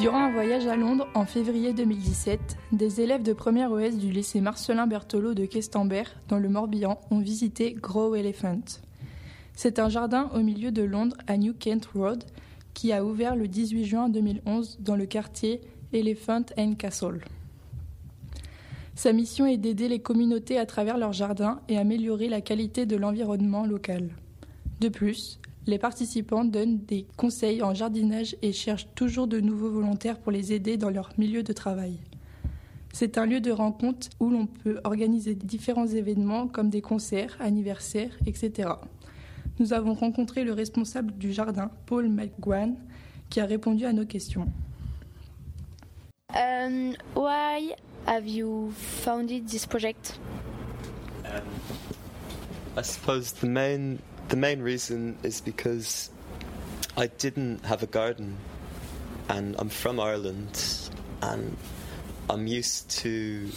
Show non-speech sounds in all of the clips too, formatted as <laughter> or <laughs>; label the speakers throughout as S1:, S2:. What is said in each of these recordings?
S1: Durant un voyage à Londres en février 2017, des élèves de première OS du lycée Marcelin Berthelot de Questembert, dans le Morbihan, ont visité Grow Elephant. C'est un jardin au milieu de Londres à New Kent Road qui a ouvert le 18 juin 2011 dans le quartier Elephant and Castle. Sa mission est d'aider les communautés à travers leurs jardins et améliorer la qualité de l'environnement local. De plus, les participants donnent des conseils en jardinage et cherchent toujours de nouveaux volontaires pour les aider dans leur milieu de travail. C'est un lieu de rencontre où l'on peut organiser différents événements comme des concerts, anniversaires, etc. Nous avons rencontré le responsable du jardin, Paul McGuan, qui a répondu à nos questions.
S2: Um, why have you founded this project?
S3: Um, I suppose the main the main reason is because I didn't have a garden, and I'm from Ireland, and I'm used to.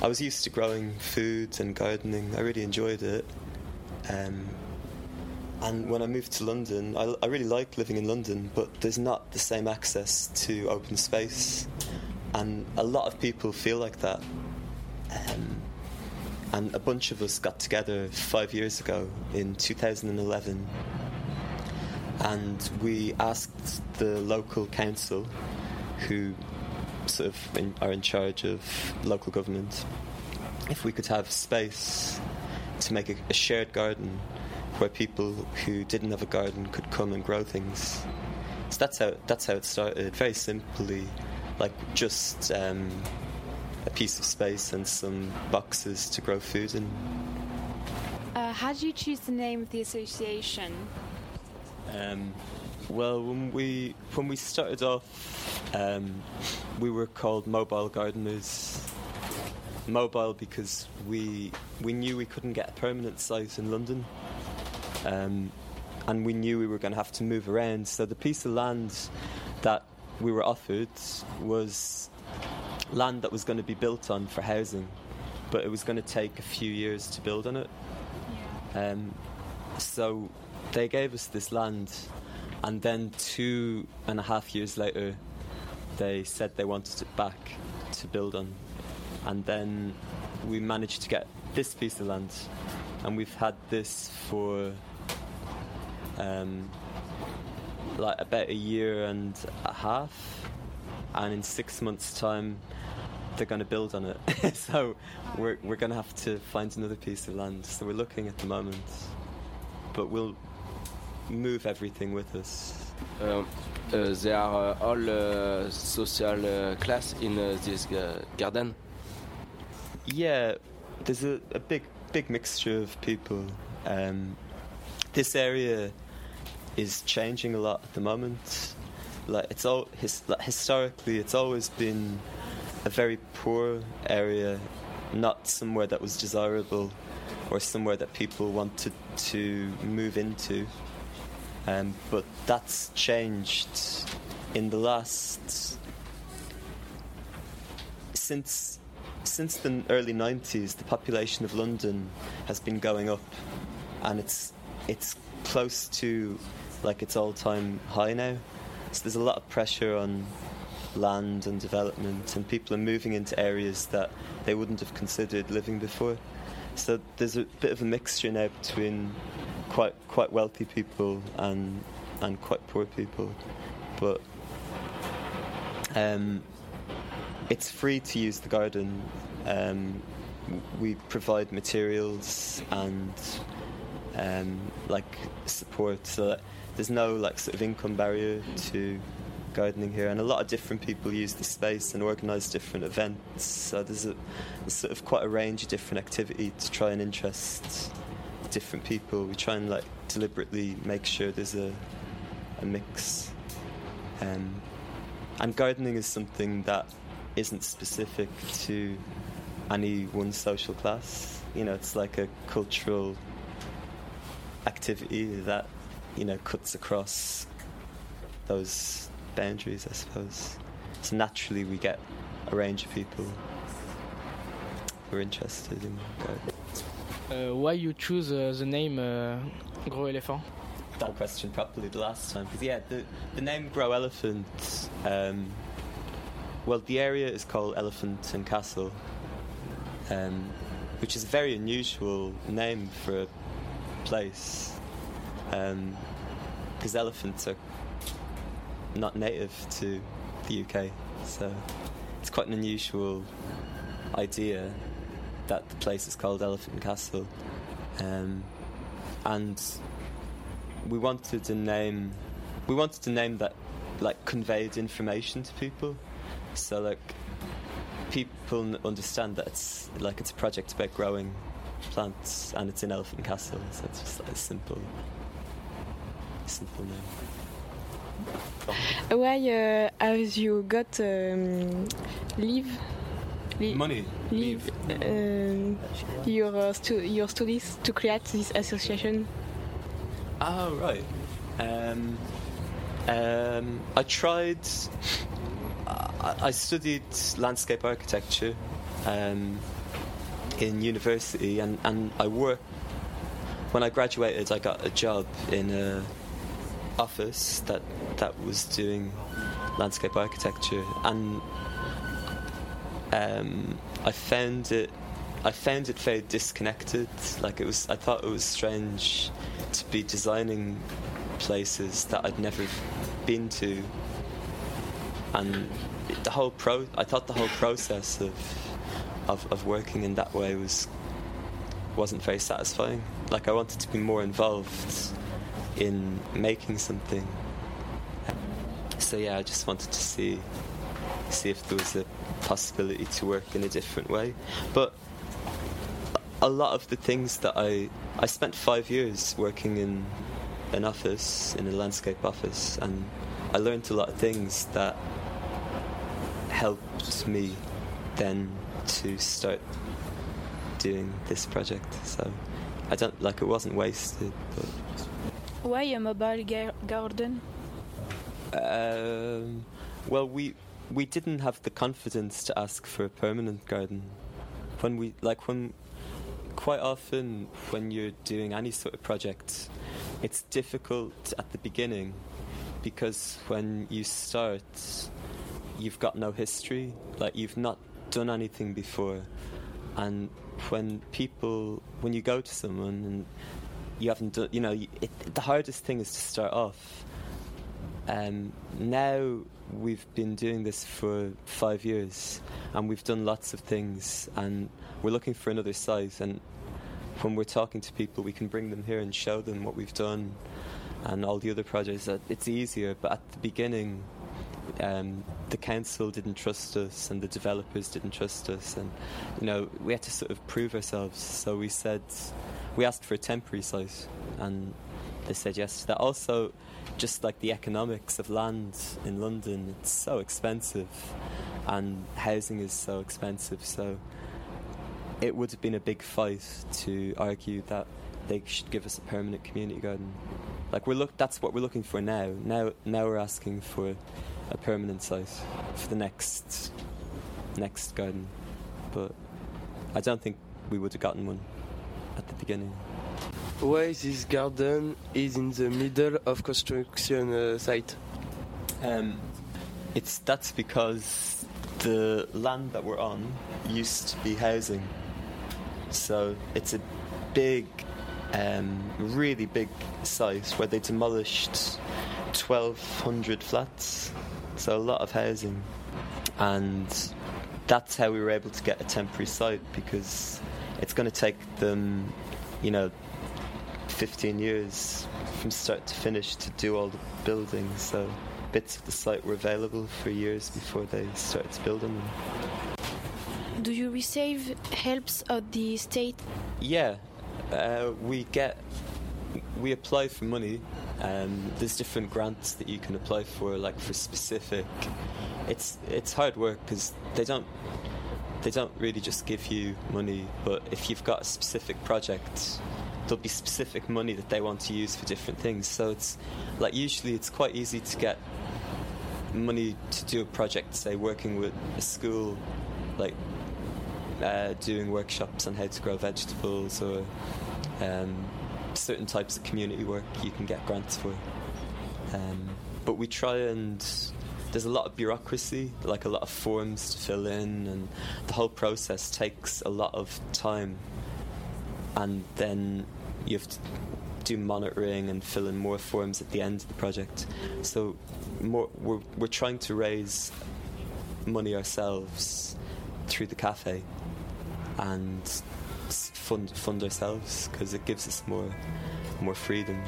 S3: I was used to growing food and gardening. I really enjoyed it. Um, and when I moved to London, I, I, really like living in London, but there's not the same access to open space. And a lot of people feel like that. Um, and a bunch of us got together five years ago in 2011 and we asked the local council who sort of in, are in charge of local government if we could have space to make a, a shared garden where people who didn't have a garden could come and grow things. So that's how that's how it started. Very simply like just um, a piece of space and some boxes to grow food in.
S2: Uh, how did you choose the name of the association?
S3: Um, well, when we when we started off, um, we were called Mobile Gardeners. Mobile because we we knew we couldn't get a permanent site in London, um, and we knew we were going to have to move around. So the piece of land that we were offered was land that was going to be built on for housing, but it was going to take a few years to build on it. Yeah. Um, so they gave us this land, and then two and a half years later, they said they wanted it back to build on. And then we managed to get this piece of land, and we've had this for um, like about a year and a half. And in six months' time, they're going to build on it. <laughs> so we're, we're going to have to find another piece of land. So we're looking at the moment, but we'll move everything with us.
S4: Uh, uh, there are uh, all uh, social uh, class in uh, this garden.
S3: Yeah, there's a, a, big big mixture of people. Um, this area is changing a lot at the moment. Like it's all his, like historically, it's always been a very poor area, not somewhere that was desirable or somewhere that people wanted to move into. Um, but that's changed in the last since since the early 90s the population of London has been going up and it's it's close to like its all-time high now so there's a lot of pressure on land and development, and people are moving into areas that they wouldn't have considered living before. So there's a bit of a mixture now between quite quite wealthy people and and quite poor people, but um, it's free to use the garden. Um, we provide materials and um, like support, so that there's no like sort of income barrier to gardening here, and a lot of different people use the space and organise different events. So there's a sort of quite a range of different activity to try and interest different people. We try and like deliberately make sure there's a a mix. Um, and gardening is something that isn't specific to any one social class. You know, it's like a cultural activity that you know cuts across those boundaries, I suppose. So naturally, we get a range of people who are interested in gardening.
S5: Uh, why you choose uh, the name uh, Grow Elephant?
S3: that question properly the last time. Because yeah, the the name Grow Elephant. Um, well, the area is called Elephant and Castle, um, which is a very unusual name for a place. Because elephants are not native to the UK, so it's quite an unusual idea that the place is called Elephant Castle. Um, and we wanted a name we wanted a name that like conveyed information to people. So like people understand that it's like it's a project about growing plants and it's in elephant castle. So it's just like a simple simple name
S2: Why uh, have you got um, leave?
S3: Money
S2: leave um, your uh, stu- your studies to create this association?
S3: Ah right. Um, um, I tried. I, studied landscape architecture um, in university, and, and I worked. When I graduated, I got a job in a office that that was doing landscape architecture, and um, I found it. I found it very disconnected. Like it was, I thought it was strange to be designing places that I'd never been to, and the whole pro. I thought the whole process of of, of working in that way was wasn't very satisfying. Like I wanted to be more involved in making something. So yeah, I just wanted to see see if there was a possibility to work in a different way. But a lot of the things that I I spent five years working in an office in a landscape office, and I learned a lot of things that helped me then to start doing this project. So I don't like it wasn't wasted, but.
S5: Why a mobile ga- garden?
S3: Um, well, we we didn't have the confidence to ask for a permanent garden. When we like when quite often when you're doing any sort of project, it's difficult at the beginning because when you start, you've got no history. Like you've not done anything before, and when people when you go to someone and you haven't done, you know, it, the hardest thing is to start off. Um, now we've been doing this for five years, and we've done lots of things, and we're looking for another site. And when we're talking to people, we can bring them here and show them what we've done, and all the other projects. It's easier, but at the beginning, um, the council didn't trust us, and the developers didn't trust us, and you know we had to sort of prove ourselves. So we said we asked for a temporary site, and they said yes that. Also, just like the economics of land in London, it's so expensive, and housing is so expensive. So it would have been a big fight to argue that they should give us a permanent community garden. Like we're look, that's what we're looking for now. Now, now we're asking for a permanent site for the next next garden, but I don't think we would have gotten one at the beginning.
S6: Why this garden is in the middle of construction uh, site?
S3: Um, it's that's because the land that we're on used to be housing, so it's a big, um, really big site where they demolished 1,200 flats, so a lot of housing, and that's how we were able to get a temporary site because it's going to take them, you know, 15 years from start to finish to do all the building. So bits of the site were available for years before they started building them.
S5: Do you receive helps of the state?
S3: Yeah, uh, we get we apply for money. Um, there's different grants that you can apply for, like for specific. It's it's hard work because they don't they don't really just give you money, but if you've got a specific project, there'll be specific money that they want to use for different things. So it's like usually it's quite easy to get money to do a project, say working with a school, like uh, doing workshops on how to grow vegetables or um, certain types of community work you can get grants for. Um, but we try and there's a lot of bureaucracy, like a lot of forms to fill in, and the whole process takes a lot of time. And then you have to do monitoring and fill in more forms at the end of the project. So more, we're, we're trying to raise money ourselves through the cafe and fund fund ourselves because it gives us more more freedom.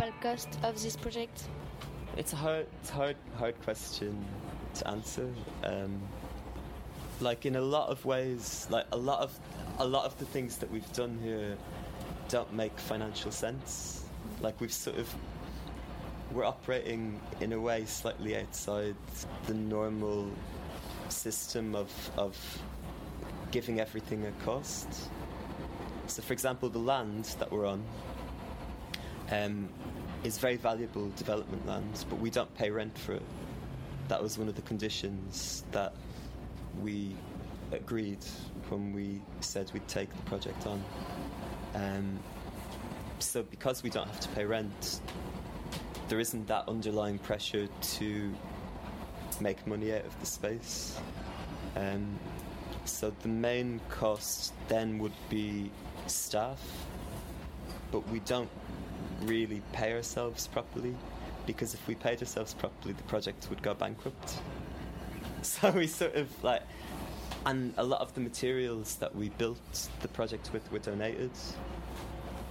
S5: Global cost of this project?
S3: It's a hard, it's hard, hard question to answer. Um, like in a lot of ways, like a lot of, a lot of the things that we've done here don't make financial sense. Like we've sort of, we're operating in a way slightly outside the normal system of of giving everything a cost. So, for example, the land that we're on um, is very valuable development land, but we don't pay rent for it. That was one of the conditions that we agreed when we said we'd take the project on. Um, so, because we don't have to pay rent, there isn't that underlying pressure to make money out of the space. Um, so, the main cost then would be staff, but we don't really pay ourselves properly because if we paid ourselves properly, the project would go bankrupt. <laughs> So we sort of like, and a lot of the materials that we built the project with were donated,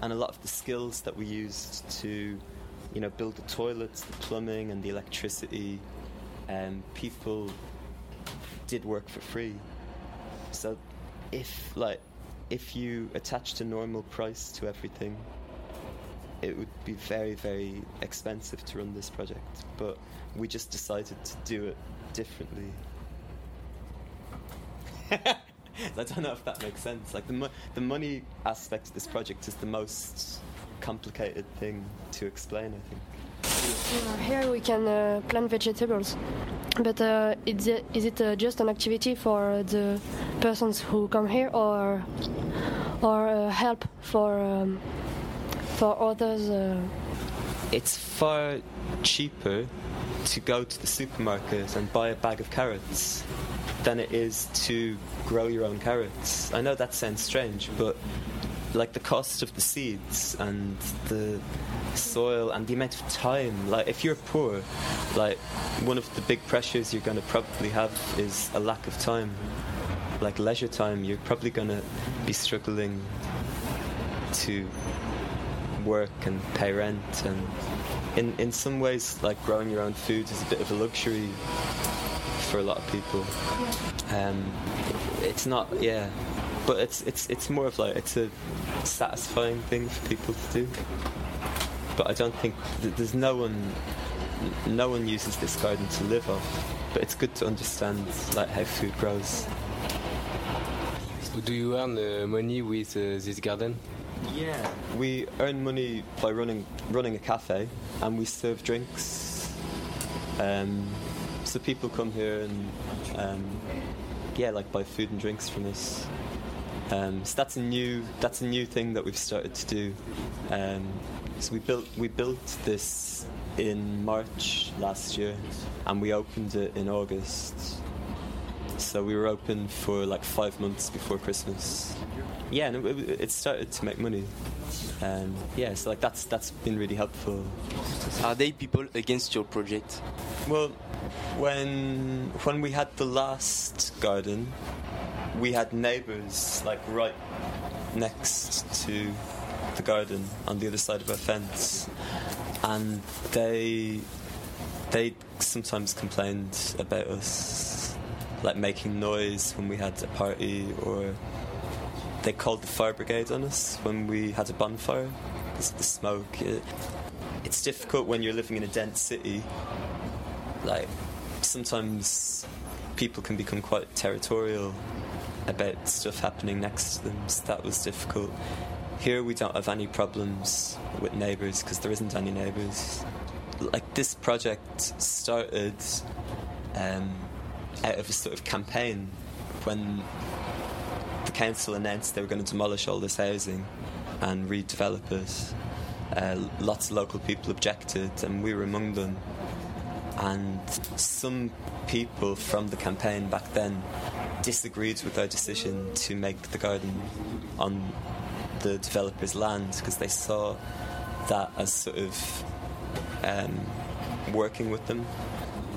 S3: and a lot of the skills that we used to, you know, build the toilets, the plumbing, and the electricity, um, people did work for free. So if like if you attached a normal price to everything, it would be very, very expensive to run this project. But we just decided to do it differently. <laughs> I don't know if that makes sense. Like the mo- the money aspect of this project is the most complicated thing to explain. I think.
S7: Uh, Here we can uh, plant vegetables, but uh, is it, is it uh, just an activity for the persons who come here, or or uh, help for um, for others? Uh,
S3: It's far cheaper to go to the supermarket and buy a bag of carrots than it is to grow your own carrots. I know that sounds strange, but like the cost of the seeds and the soil and the amount of time, like if you're poor, like one of the big pressures you're going to probably have is a lack of time. Like leisure time, you're probably going to be struggling to work and pay rent and in in some ways like growing your own food is a bit of a luxury for a lot of people. Um it's not yeah but it's it's it's more of like it's a satisfying thing for people to do. But i don't think th- there's no one no one uses this garden to live off but it's good to understand like how food grows.
S8: Do you earn uh, money with uh, this garden?
S3: Yeah, we earn money by running running a cafe, and we serve drinks. Um, so people come here and um, yeah, like buy food and drinks from us. Um, so that's a new that's a new thing that we've started to do. Um, so we built we built this in March last year, and we opened it in August. So we were open for like five months before Christmas. Yeah, and it, it started to make money. And yeah, so like that's that's been really helpful.
S6: Are they people against your project?
S3: Well, when when we had the last garden, we had neighbours like right next to the garden on the other side of our fence, and they they sometimes complained about us, like making noise when we had a party or they called the fire brigade on us when we had a bonfire the smoke. It, it's difficult when you're living in a dense city. Like sometimes people can become quite territorial about stuff happening next to them. So that was difficult. Here we don't have any problems with neighbours because there isn't any neighbours. Like this project started um, out of a sort of campaign when the council announced they were going to demolish all this housing and redevelop it. Uh, lots of local people objected, and we were among them. And some people from the campaign back then disagreed with our decision to make the garden on the developer's land because they saw that as sort of um, working with them.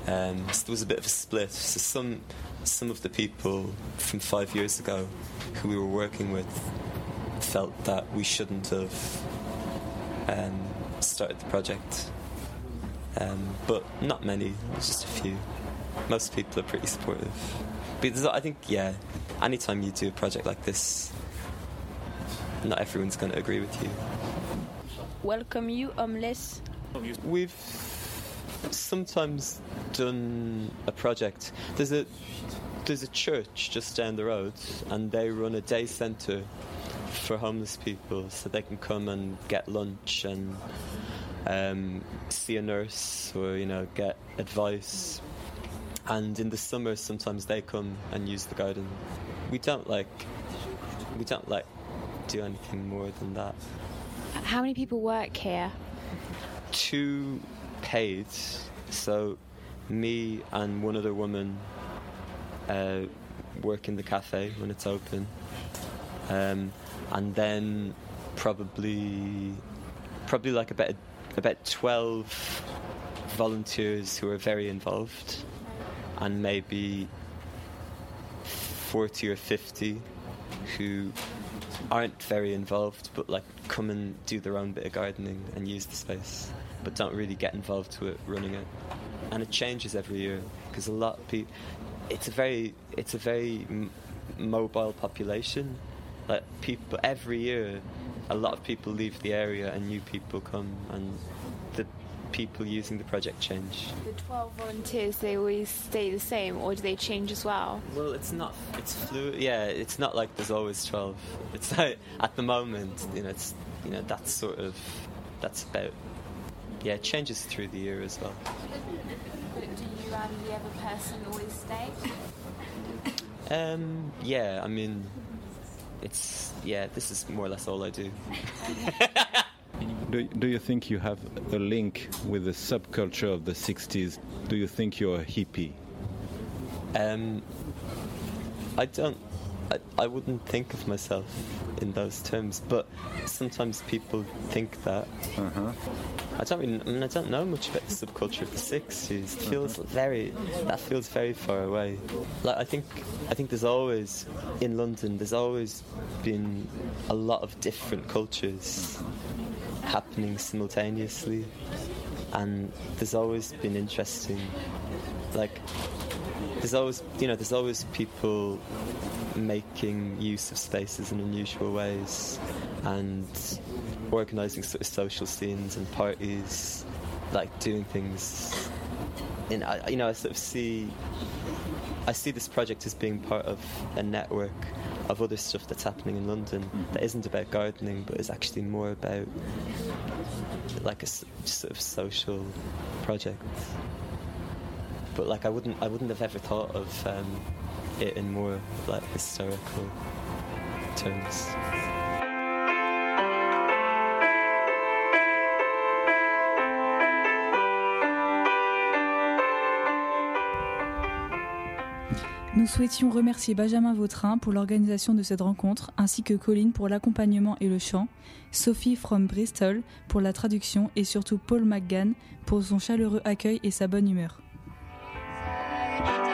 S3: Um, so there was a bit of a split. So some some of the people from five years ago who we were working with felt that we shouldn't have um, started the project. Um, but not many, just a few. Most people are pretty supportive. Because I think, yeah, anytime you do a project like this, not everyone's going to agree with you.
S5: Welcome you, homeless.
S3: We've sometimes done a project. There's a there's a church just down the road, and they run a day centre for homeless people, so they can come and get lunch and um, see a nurse or you know get advice. And in the summer, sometimes they come and use the garden. We don't like we don't like do anything more than that.
S5: How many people work here?
S3: Two paid, so me and one other woman uh, work in the cafe when it's open, um, and then probably probably like about about twelve volunteers who are very involved, and maybe forty or fifty who aren't very involved but like come and do their own bit of gardening and use the space but don't really get involved with running it and it changes every year because a lot of people it's a very it's a very m- mobile population like people every year a lot of people leave the area and new people come and the people using the project change
S5: The 12 volunteers, they always stay the same, or do they change as well?
S3: Well, it's not. It's fluid. Yeah, it's not like there's always twelve. It's like at the moment, you know, it's you know that's sort of that's about. Yeah, it changes through the year as well.
S5: Do you and the other person always stay?
S3: Um, yeah, I mean, it's yeah. This is more or less all I do. <laughs>
S9: Do, do you think you have a link with the subculture of the 60s? Do you think you're a hippie?
S3: Um, I don't. I, I wouldn't think of myself in those terms, but sometimes people think that.
S9: Uh-huh.
S3: I don't really, I mean, I don't know much about the subculture of the '60s. It feels very, that feels very far away. Like I think, I think there's always in London. There's always been a lot of different cultures happening simultaneously, and there's always been interesting, like there's always you know there's always people making use of spaces in unusual ways and organizing sort of social scenes and parties like doing things. In I, you know I sort of see I see this project as being part of a network of other stuff that's happening in London that isn't about gardening but is actually more about like a sort of social project but like I wouldn't I wouldn't have ever thought of um, it in more terms.
S10: Nous souhaitions remercier Benjamin Vautrin pour l'organisation de cette rencontre, ainsi que Colline pour l'accompagnement et le chant, Sophie from Bristol pour la traduction et surtout Paul McGann pour son chaleureux accueil et sa bonne humeur. Bye.